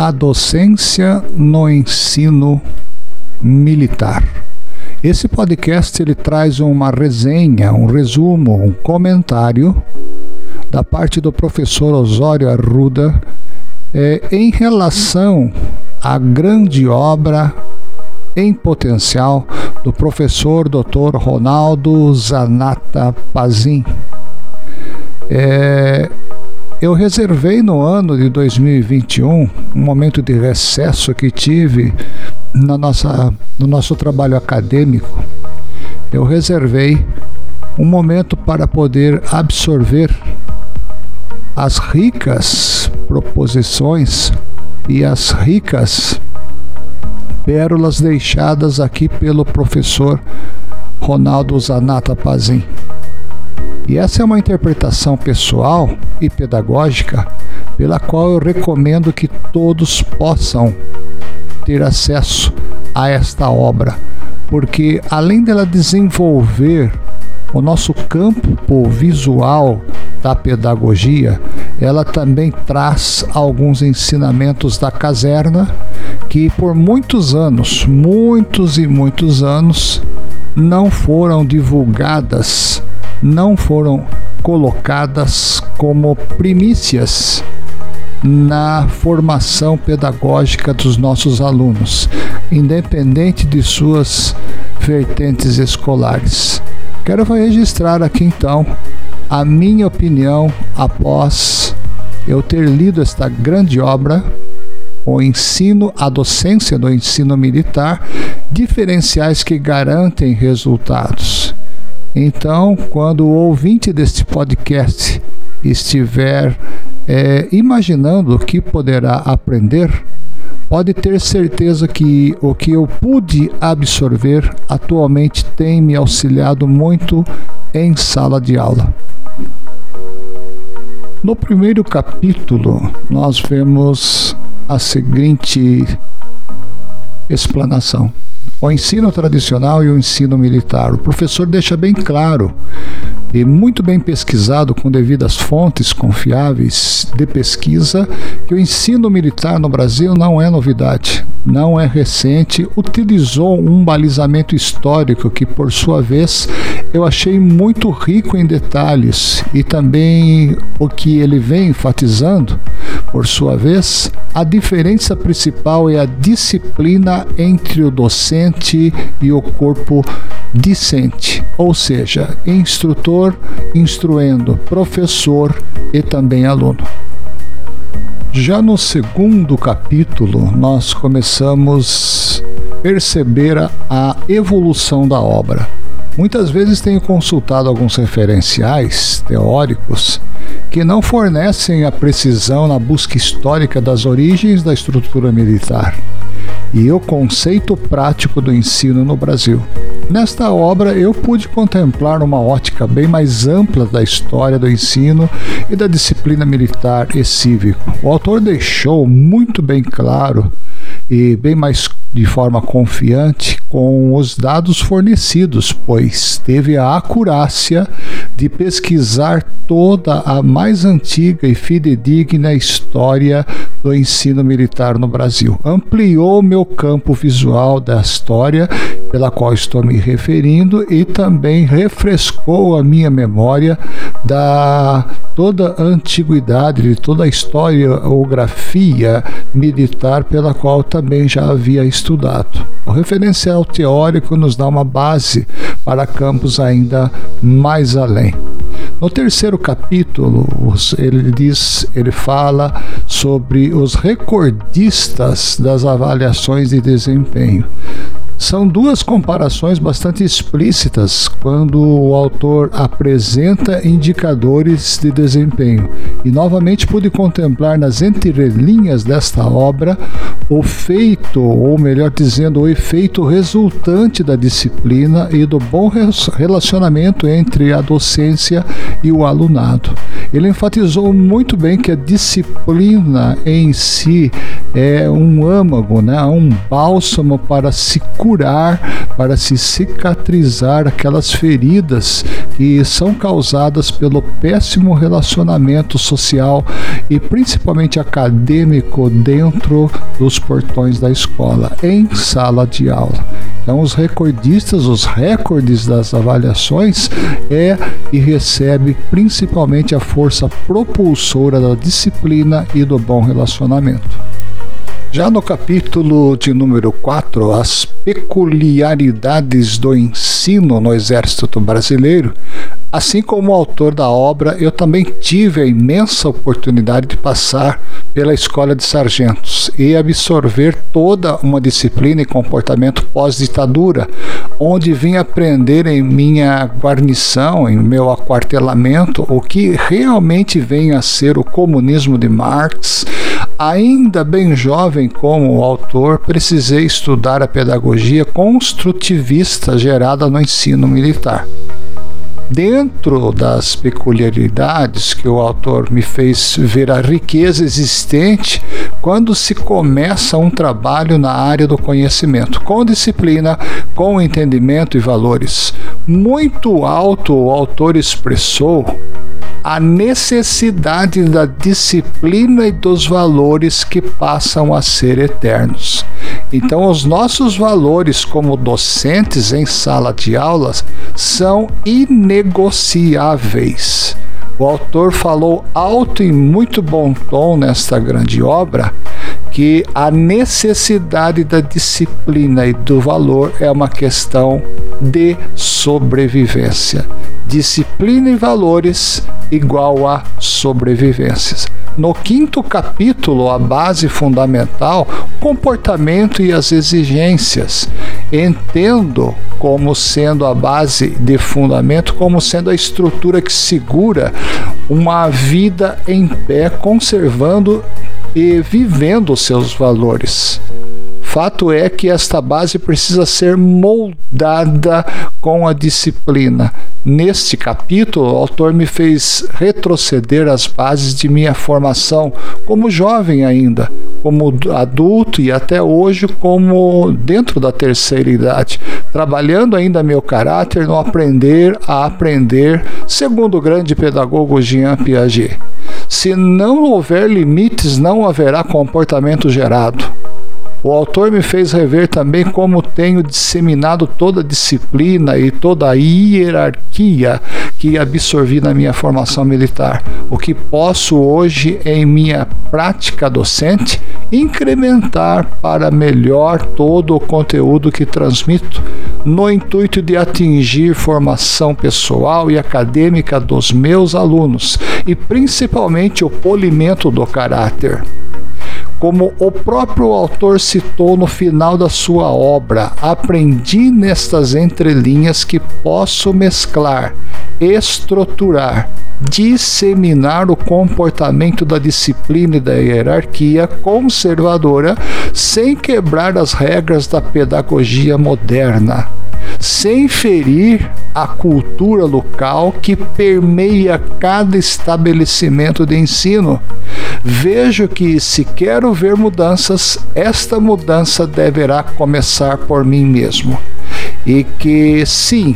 a docência no ensino militar. Esse podcast ele traz uma resenha, um resumo, um comentário da parte do professor Osório Arruda é, em relação à grande obra em potencial do professor Dr. Ronaldo Zanata Pazin. É, eu reservei no ano de 2021, um momento de recesso que tive na nossa, no nosso trabalho acadêmico, eu reservei um momento para poder absorver as ricas proposições e as ricas pérolas deixadas aqui pelo professor Ronaldo Zanata Pazin. E essa é uma interpretação pessoal e pedagógica pela qual eu recomendo que todos possam ter acesso a esta obra, porque além dela desenvolver o nosso campo visual da pedagogia, ela também traz alguns ensinamentos da caserna que por muitos anos, muitos e muitos anos, não foram divulgadas não foram colocadas como primícias na formação pedagógica dos nossos alunos, independente de suas vertentes escolares. Quero registrar aqui então a minha opinião após eu ter lido esta grande obra, O Ensino, a Docência do Ensino Militar, diferenciais que garantem resultados. Então, quando o ouvinte deste podcast estiver é, imaginando o que poderá aprender, pode ter certeza que o que eu pude absorver atualmente tem me auxiliado muito em sala de aula. No primeiro capítulo, nós vemos a seguinte explanação o ensino tradicional e o ensino militar. O professor deixa bem claro e muito bem pesquisado com devidas fontes confiáveis de pesquisa que o ensino militar no Brasil não é novidade, não é recente, utilizou um balizamento histórico que, por sua vez, eu achei muito rico em detalhes. E também o que ele vem enfatizando, por sua vez, a diferença principal é a disciplina entre o docente e o corpo discente, ou seja, instrutor instruindo professor e também aluno. Já no segundo capítulo, nós começamos a perceber a evolução da obra. Muitas vezes tenho consultado alguns referenciais teóricos que não fornecem a precisão na busca histórica das origens da estrutura militar e o conceito prático do ensino no Brasil. Nesta obra, eu pude contemplar uma ótica bem mais ampla da história do ensino e da disciplina militar e cívico. O autor deixou muito bem claro e bem mais de forma confiante com os dados fornecidos, pois teve a acurácia de pesquisar toda a mais antiga e fidedigna história do ensino militar no Brasil. Ampliou meu campo visual da história pela qual estou me referindo e também refrescou a minha memória da toda a antiguidade, de toda a historiografia militar pela qual também já havia estudado. O referencial teórico nos dá uma base para campos ainda mais além. No terceiro capítulo, ele diz, ele fala sobre os recordistas das avaliações de desempenho. São duas comparações bastante explícitas quando o autor apresenta indicadores de desempenho. E novamente pude contemplar nas entrelinhas desta obra o feito, ou melhor dizendo, o efeito resultante da disciplina e do bom relacionamento entre a docência e o alunado. Ele enfatizou muito bem que a disciplina em si é um âmago, né? um bálsamo para se curar, para se cicatrizar aquelas feridas que são causadas pelo péssimo relacionamento social e principalmente acadêmico dentro dos portões da escola, em sala de aula. Então, os recordistas, os recordes das avaliações é e recebe principalmente a força propulsora da disciplina e do bom relacionamento. Já no capítulo de número 4, as peculiaridades do ensino no Exército Brasileiro, assim como autor da obra, eu também tive a imensa oportunidade de passar pela Escola de Sargentos e absorver toda uma disciplina e comportamento pós-ditadura, onde vim aprender em minha guarnição, em meu aquartelamento, o que realmente vem a ser o comunismo de Marx Ainda bem jovem como autor, precisei estudar a pedagogia construtivista gerada no ensino militar. Dentro das peculiaridades que o autor me fez ver a riqueza existente quando se começa um trabalho na área do conhecimento, com disciplina, com entendimento e valores. Muito alto o autor expressou a necessidade da disciplina e dos valores que passam a ser eternos. Então, os nossos valores como docentes em sala de aulas são inegociáveis. O autor falou alto e muito bom tom nesta grande obra que a necessidade da disciplina e do valor é uma questão de sobrevivência. Disciplina e valores igual a sobrevivências. No quinto capítulo, a base fundamental, comportamento e as exigências. Entendo como sendo a base de fundamento, como sendo a estrutura que segura uma vida em pé, conservando e vivendo seus valores. Fato é que esta base precisa ser moldada com a disciplina. Neste capítulo, o autor me fez retroceder às bases de minha formação como jovem ainda, como adulto e até hoje como dentro da terceira idade, trabalhando ainda meu caráter no aprender a aprender, segundo o grande pedagogo Jean Piaget. Se não houver limites, não haverá comportamento gerado. O autor me fez rever também como tenho disseminado toda a disciplina e toda a hierarquia que absorvi na minha formação militar, o que posso hoje, em minha prática docente, incrementar para melhor todo o conteúdo que transmito, no intuito de atingir formação pessoal e acadêmica dos meus alunos e principalmente o polimento do caráter como o próprio autor citou no final da sua obra, aprendi nestas entrelinhas que posso mesclar, estruturar, disseminar o comportamento da disciplina e da hierarquia conservadora sem quebrar as regras da pedagogia moderna sem ferir a cultura local que permeia cada estabelecimento de ensino. Vejo que, se quero ver mudanças, esta mudança deverá começar por mim mesmo. E que, sim,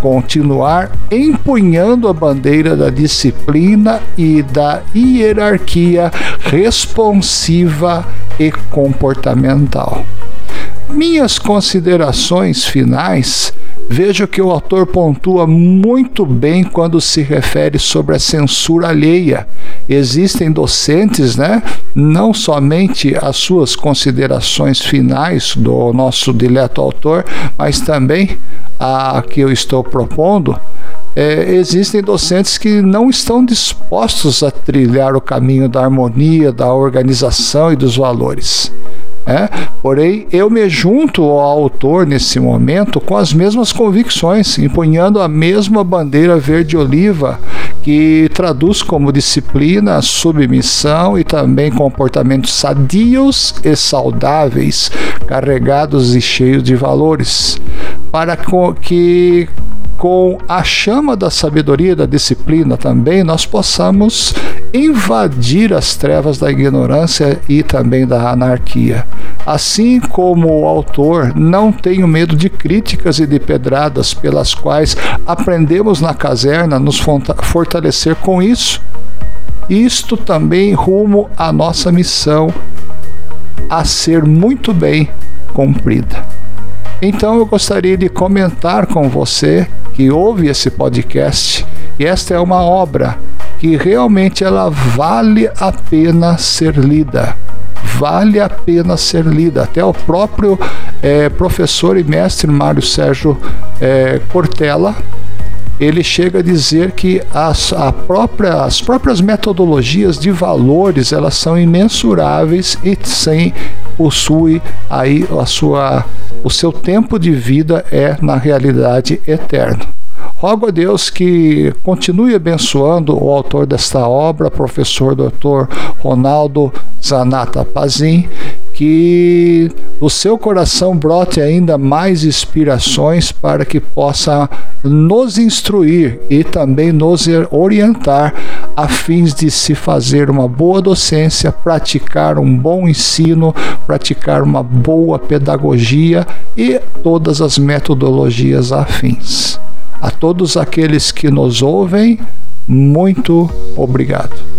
continuar empunhando a bandeira da disciplina e da hierarquia responsiva e comportamental. Minhas considerações finais Vejo que o autor pontua muito bem quando se refere sobre a censura alheia. Existem docentes, né? Não somente as suas considerações finais do nosso dileto autor, mas também a que eu estou propondo. É, existem docentes que não estão dispostos a trilhar o caminho da harmonia, da organização e dos valores. É? Porém, eu me junto ao autor nesse momento com as mesmas convicções, empunhando a mesma bandeira verde-oliva que traduz como disciplina, submissão e também comportamentos sadios e saudáveis, carregados e cheios de valores, para que com a chama da sabedoria e da disciplina também, nós possamos invadir as trevas da ignorância e também da anarquia. Assim como o autor, não tenho medo de críticas e de pedradas pelas quais aprendemos na caserna nos fortalecer com isso. Isto também rumo à nossa missão a ser muito bem cumprida. Então eu gostaria de comentar com você que ouve esse podcast que esta é uma obra que realmente ela vale a pena ser lida. Vale a pena ser lida. Até o próprio é, professor e mestre Mário Sérgio é, Cortella ele chega a dizer que as, a própria, as próprias metodologias de valores elas são imensuráveis e sem possui aí a sua o seu tempo de vida é na realidade eterno. Rogo a Deus que continue abençoando o autor desta obra, professor Dr. Ronaldo Zanata Pazin, que do seu coração brote ainda mais inspirações para que possa nos instruir e também nos orientar a fins de se fazer uma boa docência, praticar um bom ensino, praticar uma boa pedagogia e todas as metodologias afins. A todos aqueles que nos ouvem, muito obrigado.